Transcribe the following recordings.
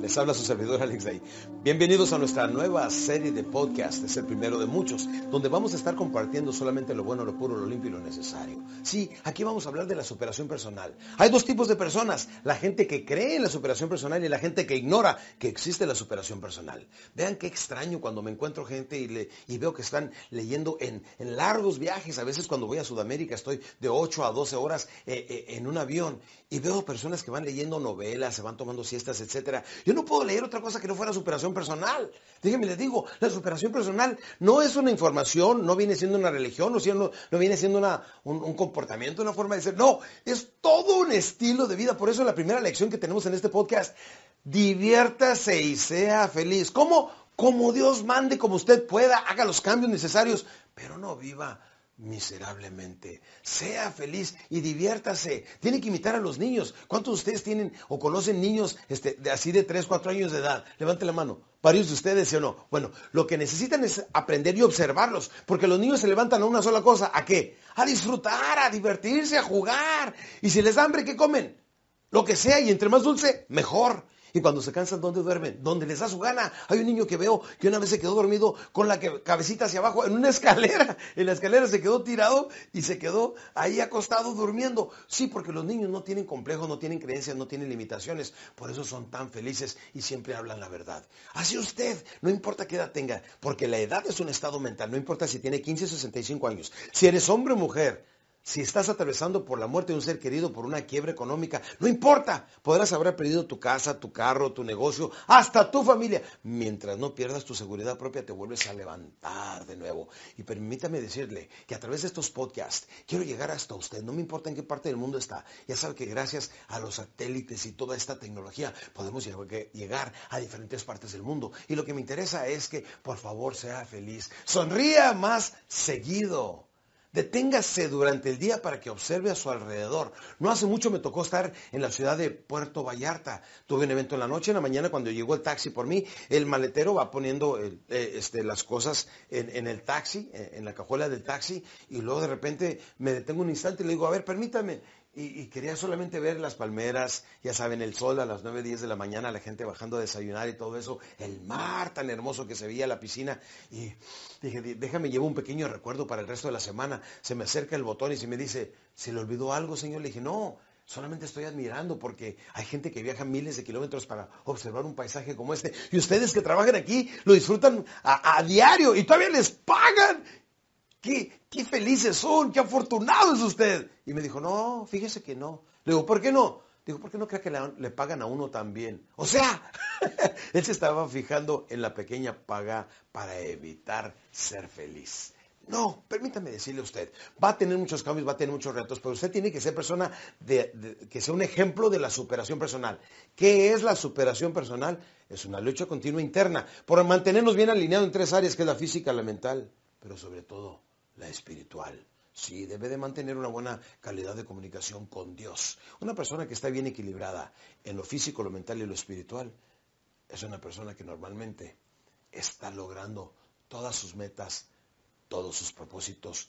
Les habla su servidor Alex Day. Bienvenidos a nuestra nueva serie de podcast, es el primero de muchos, donde vamos a estar compartiendo solamente lo bueno, lo puro, lo limpio y lo necesario. Sí, aquí vamos a hablar de la superación personal. Hay dos tipos de personas, la gente que cree en la superación personal y la gente que ignora que existe la superación personal. Vean qué extraño cuando me encuentro gente y, veo que están leyendo en, en, largos viajes. A veces cuando voy a Sudamérica estoy de 8 a 12 horas eh, eh, en un avión y veo personas que van leyendo novelas, se van tomando siestas, etcétera. Yo no puedo leer otra cosa que no fuera superación personal. Déjenme les digo, la superación personal no es una información, no viene siendo una religión, no, viene siendo un, comportamiento, una forma de ser. No, es todo un estilo de vida. Por eso la primera lección que tenemos en este podcast, diviértase y sea feliz. Como Dios mande, como usted pueda, haga los cambios necesarios, pero no viva miserablemente. Sea feliz y diviértase. Tiene que imitar a los niños. ¿Cuántos de ustedes tienen o conocen niños este, de así de 3, 4 años de edad? Levante la mano. ¿Varios de ustedes, sí o no? Bueno, lo que necesitan es aprender y observarlos, porque los niños se levantan a una sola cosa. ¿A qué? A disfrutar, a divertirse, a jugar. Y si les da hambre, ¿qué comen? Lo que sea, y entre más dulce, mejor. Y cuando se cansan, ¿dónde duermen? Donde les da su gana. Hay un niño que veo que una vez se quedó dormido con la cabecita hacia abajo en una escalera. En la escalera se quedó tirado y se quedó ahí acostado durmiendo. Sí, porque los niños no tienen complejos, no tienen creencias, no tienen limitaciones. Por eso son tan felices y siempre hablan la verdad. Así usted, no importa qué edad tenga, porque la edad es un estado mental. No importa si tiene 15 o 65 años. Si eres hombre o mujer, si estás atravesando por la muerte de un ser querido, por una quiebra económica, no importa, podrás haber perdido tu casa, tu carro, tu negocio, hasta tu familia. Mientras no pierdas tu seguridad propia, te vuelves a levantar de nuevo. Y permítame decirle que a través de estos podcasts quiero llegar hasta usted, no me importa en qué parte del mundo está. Ya sabe que gracias a los satélites y toda esta tecnología podemos llegar a diferentes partes del mundo. Y lo que me interesa es que, por favor, sea feliz. Sonría más seguido. Deténgase durante el día para que observe a su alrededor. No hace mucho me tocó estar en la ciudad de Puerto Vallarta. Tuve un evento en la noche, en la mañana cuando llegó el taxi por mí, el maletero va poniendo eh, este, las cosas en, en, el taxi, en la cajuela del taxi, y luego de repente me detengo un instante y le digo, a ver, permítame. Y, quería solamente ver las palmeras, ya saben, el sol a las 9, 10 de la mañana, la gente bajando a desayunar y todo eso, el mar tan hermoso que se veía, la piscina. Y dije, déjame, llevo un pequeño recuerdo para el resto de la semana. Se me acerca el botón y se me dice, ¿se le olvidó algo, señor? Le dije, no, solamente estoy admirando porque hay gente que viaja miles de kilómetros para observar un paisaje como este. Y ustedes que trabajan aquí lo disfrutan a, a diario y todavía les pagan. ¿Qué, qué felices son, qué afortunado es usted. Y me dijo, no, fíjese que no. Le digo, ¿por qué no? Digo, ¿por qué no cree que le, pagan a uno también? O sea, él se estaba fijando en la pequeña paga para evitar ser feliz. No, permítame decirle a usted, va a tener muchos cambios, va a tener muchos retos, pero usted tiene que ser persona que sea un ejemplo de la superación personal. ¿Qué es la superación personal? Es una lucha continua interna por mantenernos bien alineados en tres áreas, que es la física, la mental, pero sobre todo la espiritual. Sí, debe de mantener una buena calidad de comunicación con Dios. Una persona que está bien equilibrada en lo físico, lo mental y lo espiritual es una persona que normalmente está logrando todas sus metas, todos sus propósitos,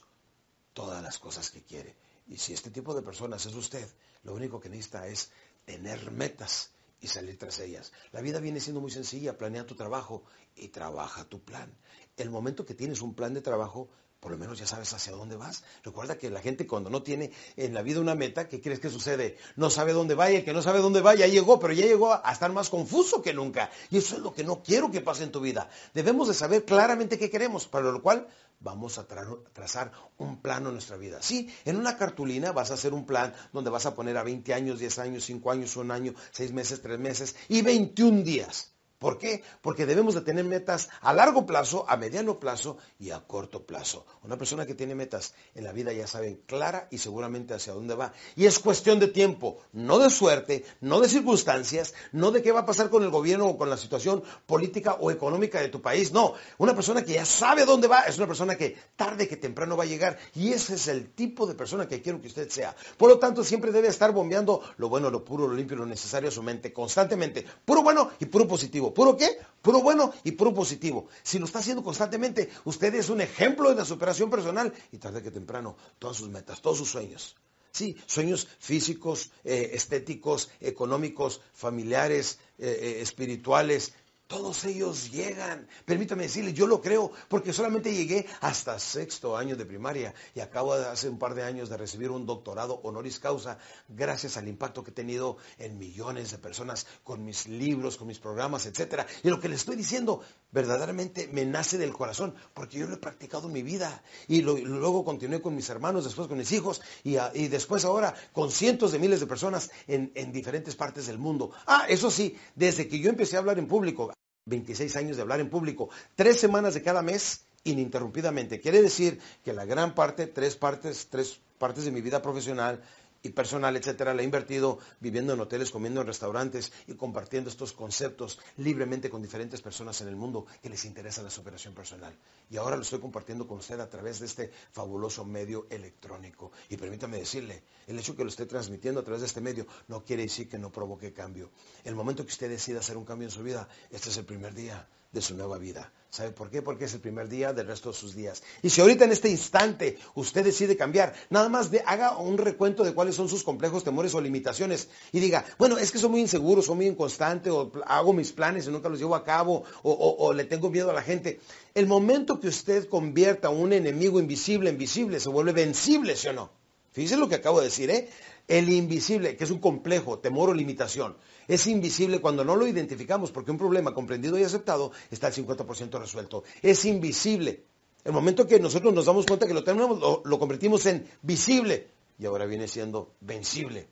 todas las cosas que quiere. Y si este tipo de personas es usted, lo único que necesita es tener metas y salir tras ellas. La vida viene siendo muy sencilla, planea tu trabajo y trabaja tu plan. El momento que tienes un plan de trabajo, por lo menos ya sabes hacia dónde vas. Recuerda que la gente cuando no tiene en la vida una meta, ¿qué crees que sucede? No sabe dónde va y el que no sabe dónde va ya llegó, pero ya llegó a estar más confuso que nunca. Y eso es lo que no quiero que pase en tu vida. Debemos de saber claramente qué queremos, para lo cual vamos a trazar un plano en nuestra vida. Sí, en una cartulina vas a hacer un plan donde vas a poner a 20 años, 10 años, 5 años, 1 año, 6 meses, 3 meses y 21 días. ¿Por qué? Porque debemos de tener metas a largo plazo, a mediano plazo y a corto plazo. Una persona que tiene metas en la vida ya sabe clara y seguramente hacia dónde va. Y es cuestión de tiempo, no de suerte, no de circunstancias, no de qué va a pasar con el gobierno o con la situación política o económica de tu país. No, una persona que ya sabe dónde va es una persona que tarde que temprano va a llegar. Y ese es el tipo de persona que quiero que usted sea. Por lo tanto, siempre debe estar bombeando lo bueno, lo puro, lo limpio, lo necesario a su mente constantemente. Puro bueno y puro positivo. ¿Puro qué? Puro bueno y puro positivo. Si lo está haciendo constantemente, usted es un ejemplo de la superación personal y tarde que temprano, todas sus metas, todos sus sueños. Sí, sueños físicos, eh, estéticos, económicos, familiares, eh, eh, espirituales, todos ellos llegan. Permítame decirle, yo lo creo, porque solamente llegué hasta sexto año de primaria y acabo de hace un par de años de recibir un doctorado honoris causa gracias al impacto que he tenido en millones de personas con mis libros, con mis programas, etc. Y lo que le estoy diciendo verdaderamente me nace del corazón, porque yo lo he practicado en mi vida. Y, luego continué con mis hermanos, después con mis hijos y, después ahora con cientos de miles de personas en, en diferentes partes del mundo. Ah, eso sí, desde que yo empecé a hablar en público, 26 años de hablar en público, tres semanas de cada mes ininterrumpidamente. Quiere decir que la gran parte, tres partes, tres partes de mi vida profesional y personal, etcétera, la he invertido viviendo en hoteles, comiendo en restaurantes y compartiendo estos conceptos libremente con diferentes personas en el mundo que les interesa la superación personal. Y ahora lo estoy compartiendo con usted a través de este fabuloso medio electrónico. Y permítame decirle, el hecho que lo esté transmitiendo a través de este medio no quiere decir que no provoque cambio. El momento que usted decida hacer un cambio en su vida, este es el primer día de su nueva vida. ¿Sabe por qué? Porque es el primer día del resto de sus días. Y si ahorita en este instante usted decide cambiar, nada más de, haga un recuento de cuáles son sus complejos, temores o limitaciones y diga, bueno, es que soy muy inseguro, soy muy inconstante o hago mis planes y nunca los llevo a cabo o, o le tengo miedo a la gente. El momento que usted convierta a un enemigo invisible en visible, se vuelve vencible, ¿sí o no? Fíjese lo que acabo de decir, ¿eh? El invisible, que es un complejo, temor o limitación, es invisible cuando no lo identificamos, porque un problema comprendido y aceptado está al 50% resuelto. Es invisible. El momento que nosotros nos damos cuenta que lo tenemos, lo, convertimos en visible y ahora viene siendo vencible.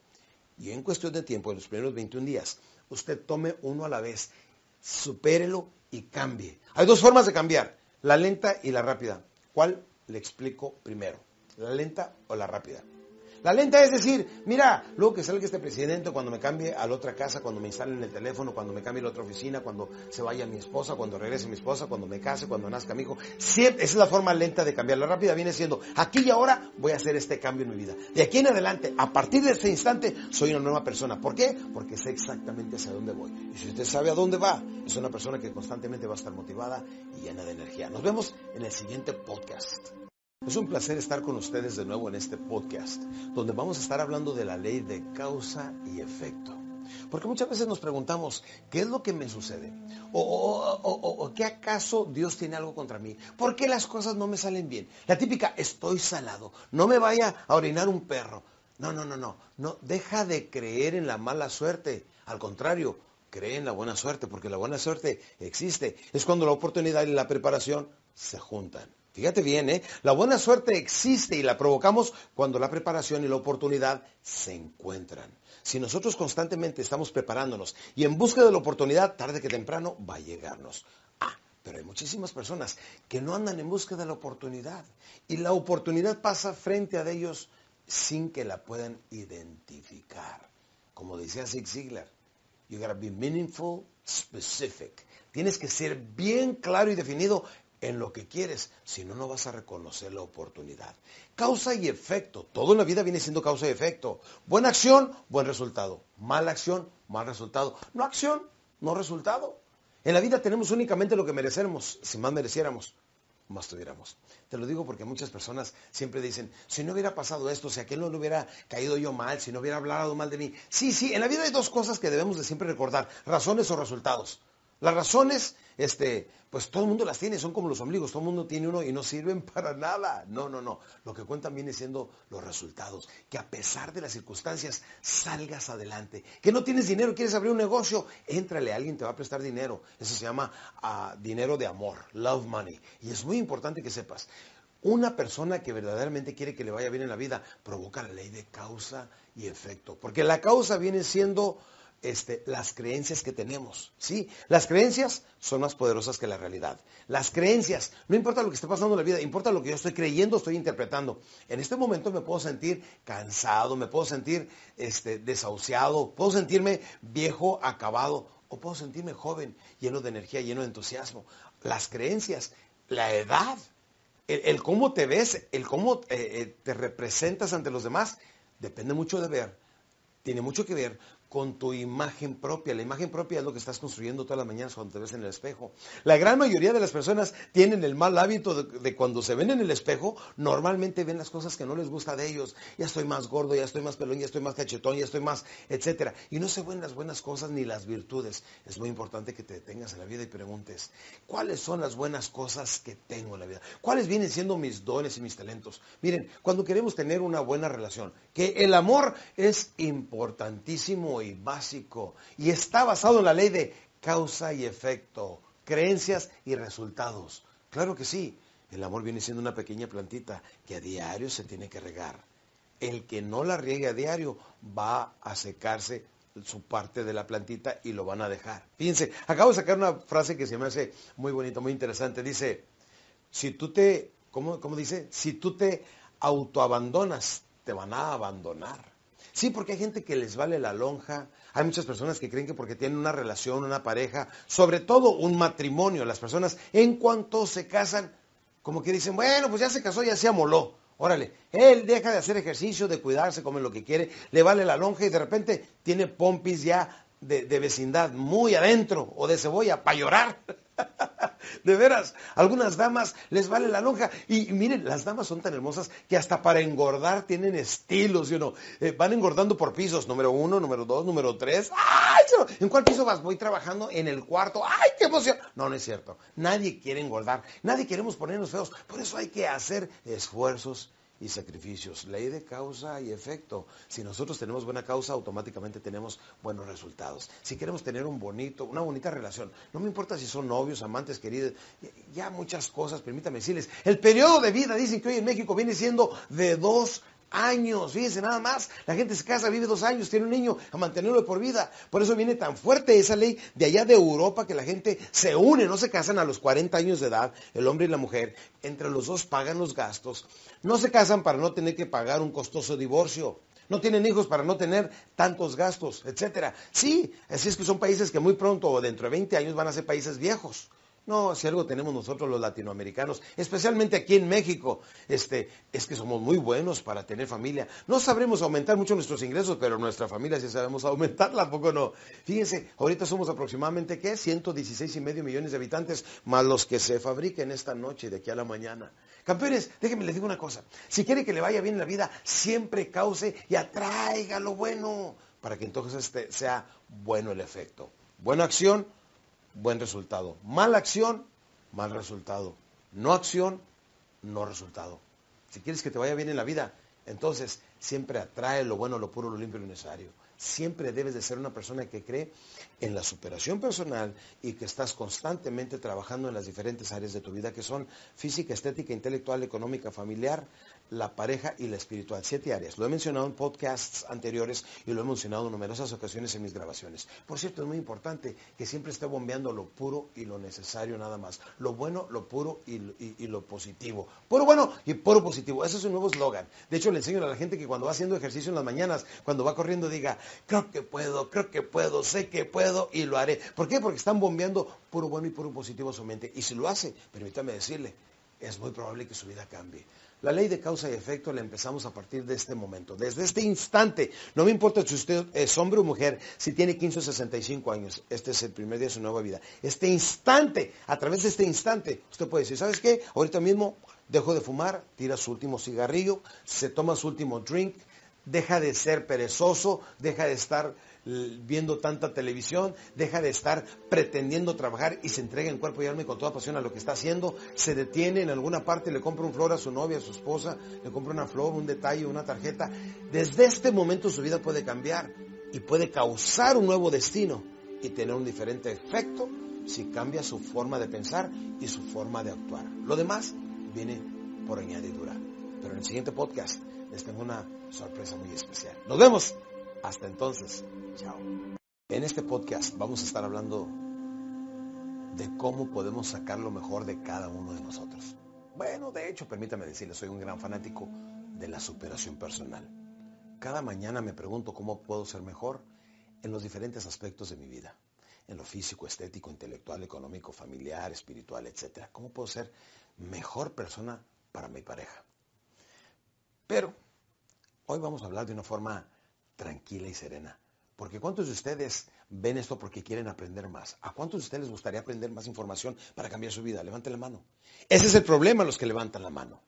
Y en cuestión de tiempo, en los primeros 21 días, usted tome uno a la vez, supérelo y cambie. Hay dos formas de cambiar, la lenta y la rápida. ¿Cuál le explico primero? ¿La lenta o la rápida? La lenta es decir, mira, luego que salga este presidente, cuando me cambie a la otra casa, cuando me instalen el teléfono, cuando me cambie a la otra oficina, cuando se vaya mi esposa, cuando regrese mi esposa, cuando me case, cuando nazca mi hijo. Siempre, esa es la forma lenta de cambiar. La rápida viene siendo, aquí y ahora voy a hacer este cambio en mi vida. De aquí en adelante, a partir de este instante, soy una nueva persona. ¿Por qué? Porque sé exactamente hacia dónde voy. Y si usted sabe a dónde va, es una persona que constantemente va a estar motivada y llena de energía. Nos vemos en el siguiente podcast. Es un placer estar con ustedes de nuevo en este podcast, donde vamos a estar hablando de la ley de causa y efecto. Porque muchas veces nos preguntamos, ¿qué es lo que me sucede? ¿O, qué acaso Dios tiene algo contra mí? ¿Por qué las cosas no me salen bien? La típica, estoy salado, no me vaya a orinar un perro. No, no, no, no, no, deja de creer en la mala suerte. Al contrario, cree en la buena suerte, porque la buena suerte existe. Es cuando la oportunidad y la preparación se juntan. Fíjate bien, ¿eh? La buena suerte existe y la provocamos cuando la preparación y la oportunidad se encuentran. Si nosotros constantemente estamos preparándonos y en busca de la oportunidad, tarde que temprano va a llegarnos. Ah, pero hay muchísimas personas que no andan en busca de la oportunidad y la oportunidad pasa frente a ellos sin que la puedan identificar. Como decía Zig Ziglar, you gotta be meaningful, specific. Tienes que ser bien claro y definido en lo que quieres, si no, no vas a reconocer la oportunidad. Causa y efecto. Todo en la vida viene siendo causa y efecto. Buena acción, buen resultado. Mala acción, mal resultado. No acción, no resultado. En la vida tenemos únicamente lo que merecemos. Si más mereciéramos, más tuviéramos. Te lo digo porque muchas personas siempre dicen, si no hubiera pasado esto, si aquel no le hubiera caído yo mal, si no hubiera hablado mal de mí. Sí, sí, en la vida hay dos cosas que debemos de siempre recordar, razones o resultados. Las razones, este, pues todo el mundo las tiene, son como los ombligos, todo el mundo tiene uno y no sirven para nada. No, no, no. Lo que cuentan viene siendo los resultados. Que a pesar de las circunstancias salgas adelante. Que no tienes dinero, quieres abrir un negocio, éntrale, alguien te va a prestar dinero. Eso se llama ah, dinero de amor, love money. Y es muy importante que sepas. Una persona que verdaderamente quiere que le vaya bien en la vida provoca la ley de causa y efecto. Porque la causa viene siendo este, las creencias que tenemos. ¿sí? Las creencias son más poderosas que la realidad. Las creencias, no importa lo que esté pasando en la vida, importa lo que yo estoy creyendo, estoy interpretando. En este momento me puedo sentir cansado, me puedo sentir este, desahuciado, puedo sentirme viejo, acabado, o puedo sentirme joven, lleno de energía, lleno de entusiasmo. Las creencias, la edad, el, cómo te ves, el cómo eh, eh, te representas ante los demás, depende mucho de ver, tiene mucho que ver con tu imagen propia. La imagen propia es lo que estás construyendo todas las mañanas cuando te ves en el espejo. La gran mayoría de las personas tienen el mal hábito de, cuando se ven en el espejo, normalmente ven las cosas que no les gusta de ellos. Ya estoy más gordo, ya estoy más pelón, ya estoy más cachetón, ya estoy más, etcétera. Y no se ven las buenas cosas ni las virtudes. Es muy importante que te detengas en la vida y preguntes, ¿cuáles son las buenas cosas que tengo en la vida? ¿Cuáles vienen siendo mis dones y mis talentos? Miren, cuando queremos tener una buena relación, que el amor es importantísimo y básico y está basado en la ley de causa y efecto, creencias y resultados. Claro que sí, el amor viene siendo una pequeña plantita que a diario se tiene que regar. El que no la riegue a diario va a secarse su parte de la plantita y lo van a dejar. Fíjense, acabo de sacar una frase que se me hace muy bonita, muy interesante. Dice, si tú te, ¿cómo, cómo dice? Si tú te autoabandonas, te van a abandonar. Sí, porque hay gente que les vale la lonja. Hay muchas personas que creen que porque tienen una relación, una pareja, sobre todo un matrimonio, las personas en cuanto se casan, como que dicen, bueno, pues ya se casó, ya se amoló. Órale, él deja de hacer ejercicio, de cuidarse, come lo que quiere, le vale la lonja y de repente tiene pompis ya de, vecindad muy adentro o de cebolla para llorar. De veras, algunas damas les vale la lonja. Y, miren, las damas son tan hermosas que hasta para engordar tienen estilos, you eh, van engordando por pisos, número uno, número dos, número tres. ¡Ay! ¿En cuál piso vas? Voy trabajando en el cuarto. ¡Ay, qué emoción! No, no es cierto. Nadie quiere engordar. Nadie queremos ponernos feos. Por eso hay que hacer esfuerzos y sacrificios. Ley de causa y efecto. Si nosotros tenemos buena causa, automáticamente tenemos buenos resultados. Si queremos tener un bonito, una bonita relación, no me importa si son novios, amantes, queridos, ya muchas cosas, permítame decirles. El periodo de vida, dicen que hoy en México viene siendo de dos años, fíjense nada más, la gente se casa, vive dos años, tiene un niño a mantenerlo por vida. Por eso viene tan fuerte esa ley de allá de Europa que la gente se une, no se casan a los 40 años de edad, el hombre y la mujer, entre los dos pagan los gastos, no se casan para no tener que pagar un costoso divorcio. No tienen hijos para no tener tantos gastos, etcétera. Sí, así es que son países que muy pronto o dentro de 20 años van a ser países viejos. No, si algo tenemos nosotros los latinoamericanos, especialmente aquí en México, este, es que somos muy buenos para tener familia. No sabremos aumentar mucho nuestros ingresos, pero nuestra familia sí sabemos aumentarla, poco no? Fíjense, ahorita somos aproximadamente, ¿qué? 116 y medio millones de habitantes, más los que se fabriquen esta noche, de aquí a la mañana. Campeones, déjenme les digo una cosa. Si quiere que le vaya bien en la vida, siempre cause y atraiga lo bueno, para que entonces este sea bueno el efecto. Buena acción, buen resultado. Mala acción, mal resultado. No acción, no resultado. Si quieres que te vaya bien en la vida, entonces siempre atrae lo bueno, lo puro, lo limpio y lo necesario. Siempre debes de ser una persona que cree en la superación personal y que estás constantemente trabajando en las diferentes áreas de tu vida que son física, estética, intelectual, económica, familiar, la pareja y la espiritual. Siete áreas. Lo he mencionado en podcasts anteriores y lo he mencionado en numerosas ocasiones en mis grabaciones. Por cierto, es muy importante que siempre esté bombeando lo puro y lo necesario nada más. Lo bueno, lo puro y, lo positivo. Puro bueno y puro positivo. Ese es un nuevo eslogan. De hecho, le enseño a la gente que cuando va haciendo ejercicio en las mañanas, cuando va corriendo, diga, creo que puedo, creo que puedo, sé que puedo y lo haré. ¿Por qué? Porque están bombeando puro bueno y puro positivo a su mente. Y si lo hace, permítame decirle, es muy probable que su vida cambie. La ley de causa y efecto la empezamos a partir de este momento, desde este instante. No me importa si usted es hombre o mujer, si tiene 15 o 65 años, este es el primer día de su nueva vida. Este instante, a través de este instante, usted puede decir, ¿sabes qué? Ahorita mismo dejo de fumar, tira su último cigarrillo, se toma su último drink, deja de ser perezoso, deja de estar viendo tanta televisión, deja de estar pretendiendo trabajar y se entrega en cuerpo y alma y con toda pasión a lo que está haciendo, se detiene en alguna parte, le compra un flor a su novia, a su esposa, le compra una flor, un detalle, una tarjeta. Desde este momento su vida puede cambiar y puede causar un nuevo destino y tener un diferente efecto si cambia su forma de pensar y su forma de actuar. Lo demás viene por añadidura. Pero en el siguiente podcast les tengo una sorpresa muy especial. Nos vemos. Hasta entonces. Chao. En este podcast vamos a estar hablando de cómo podemos sacar lo mejor de cada uno de nosotros. Bueno, de hecho, permítame decirle, soy un gran fanático de la superación personal. Cada mañana me pregunto cómo puedo ser mejor en los diferentes aspectos de mi vida. En lo físico, estético, intelectual, económico, familiar, espiritual, etc. ¿Cómo puedo ser mejor persona para mi pareja? Pero hoy vamos a hablar de una forma tranquila y serena porque ¿cuántos de ustedes ven esto porque quieren aprender más? ¿A cuántos de ustedes les gustaría aprender más información para cambiar su vida? Levanten la mano. Ese es el problema, los que levantan la mano.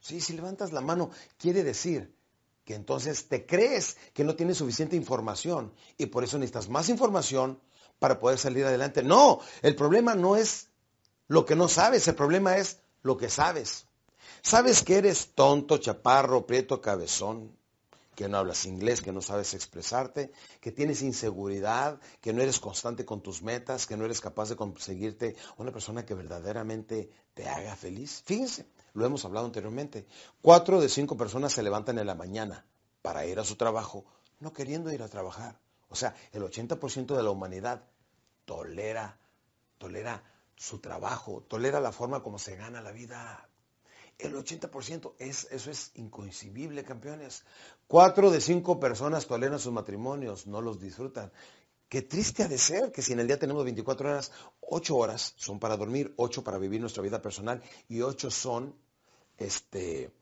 Sí, si levantas la mano, quiere decir que entonces te crees que no tienes suficiente información y por eso necesitas más información para poder salir adelante. No, el problema no es lo que no sabes, el problema es lo que sabes. Sabes que eres tonto, chaparro, prieto, cabezón, que no hablas inglés, que no sabes expresarte, que tienes inseguridad, que no eres constante con tus metas, que no eres capaz de conseguirte una persona que verdaderamente te haga feliz. Fíjense, lo hemos hablado anteriormente. Cuatro de cinco personas se levantan en la mañana para ir a su trabajo, no queriendo ir a trabajar. O sea, el 80% de la humanidad tolera, tolera su trabajo, tolera la forma como se gana la vida. El 80%, es, eso es incoincidible, campeones. Cuatro de cinco personas toleran sus matrimonios, no los disfrutan. Qué triste ha de ser que si en el día tenemos 24 horas, 8 horas son para dormir, 8 para vivir nuestra vida personal y 8 son este,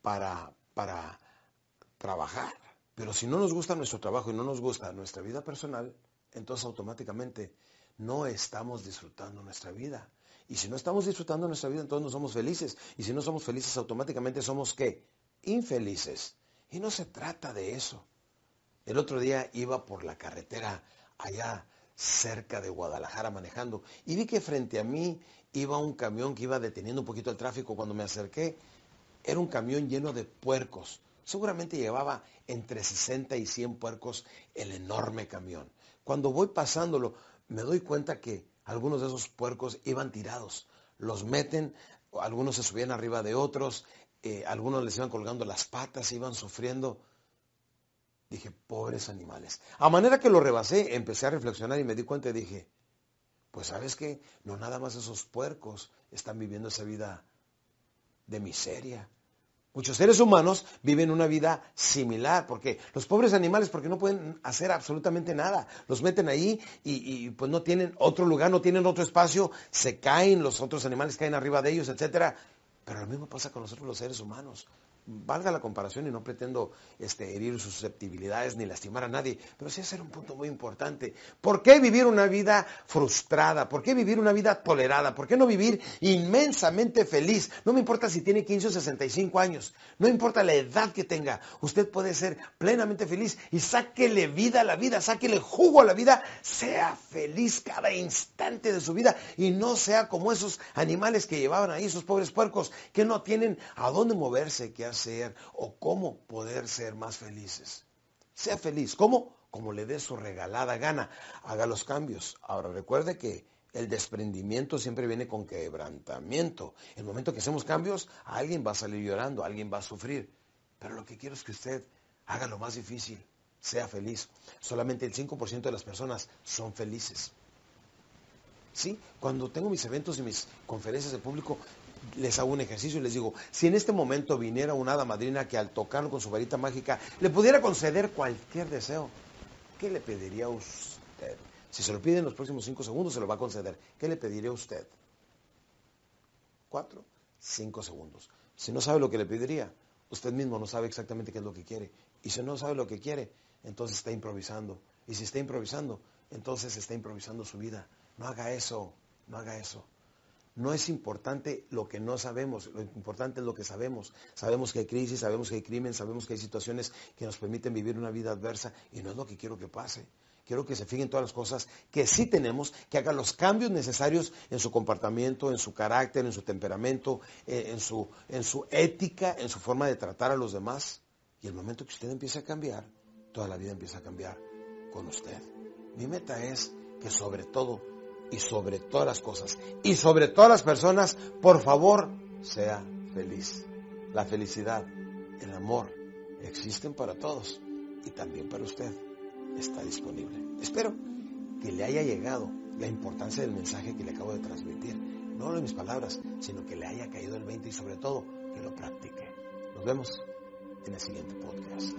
para, para trabajar. Pero si no nos gusta nuestro trabajo y no nos gusta nuestra vida personal, entonces automáticamente no estamos disfrutando nuestra vida. Y si no estamos disfrutando nuestra vida, entonces no somos felices. Y si no somos felices, automáticamente somos qué? Infelices. Y no se trata de eso. El otro día iba por la carretera allá cerca de Guadalajara manejando y vi que frente a mí iba un camión que iba deteniendo un poquito el tráfico. Cuando me acerqué, era un camión lleno de puercos. Seguramente llevaba entre 60 y 100 puercos el enorme camión. Cuando voy pasándolo, me doy cuenta que algunos de esos puercos iban tirados. Los meten, algunos se subían arriba de otros, eh, algunos les iban colgando las patas, iban sufriendo. Dije, pobres animales. A manera que lo rebasé, empecé a reflexionar y me di cuenta y dije, pues sabes qué, no nada más esos puercos están viviendo esa vida de miseria, Muchos seres humanos viven una vida similar, porque los pobres animales, porque no pueden hacer absolutamente nada, los meten ahí y, pues no tienen otro lugar, no tienen otro espacio, se caen, los otros animales caen arriba de ellos, etcétera. Pero lo mismo pasa con nosotros los seres humanos valga la comparación y no pretendo este, herir susceptibilidades ni lastimar a nadie, pero sí hacer un punto muy importante. ¿Por qué vivir una vida frustrada? ¿Por qué vivir una vida tolerada? ¿Por qué no vivir inmensamente feliz? No me importa si tiene 15 o 65 años, no importa la edad que tenga, usted puede ser plenamente feliz y sáquele vida a la vida, sáquele jugo a la vida, sea feliz cada instante de su vida y no sea como esos animales que llevaban ahí, esos pobres puercos, que no tienen a dónde moverse, que hacer o cómo poder ser más felices. Sea feliz. ¿Cómo? Como le dé su regalada gana. Haga los cambios. Ahora recuerde que El desprendimiento siempre viene con quebrantamiento. El momento que hacemos cambios, alguien va a salir llorando, alguien va a sufrir. Pero lo que quiero es que usted haga lo más difícil, sea feliz. Solamente el 5% de las personas son felices. ¿Sí? Cuando tengo mis eventos y mis conferencias de público, les hago un ejercicio y les digo, si en este momento viniera una hada madrina que al tocarlo con su varita mágica le pudiera conceder cualquier deseo, ¿qué le pediría a usted? Si se lo pide en los próximos cinco segundos, se lo va a conceder. ¿Qué le pediría a usted? Cuatro, cinco segundos. Si no sabe lo que le pediría, usted mismo no sabe exactamente qué es lo que quiere. Y si no sabe lo que quiere, entonces está improvisando. Y si está improvisando, entonces está improvisando su vida. No haga eso, no haga eso. No es importante lo que no sabemos, lo importante es lo que sabemos. Sabemos que hay crisis, sabemos que hay crimen, sabemos que hay situaciones que nos permiten vivir una vida adversa y no es lo que quiero que pase. Quiero que se fijen todas las cosas que sí tenemos, que hagan los cambios necesarios en su comportamiento, en su carácter, en su temperamento, eh, en su, en su ética, en su forma de tratar a los demás. Y el momento que usted empiece a cambiar, toda la vida empieza a cambiar con usted. Mi meta es que sobre todo y sobre todas las cosas y sobre todas las personas, por favor, sea feliz. La felicidad, el amor, existen para todos y también para usted está disponible. Espero que le haya llegado la importancia del mensaje que le acabo de transmitir. No de mis palabras, sino que le haya caído el 20 y sobre todo que lo practique. Nos vemos en el siguiente podcast.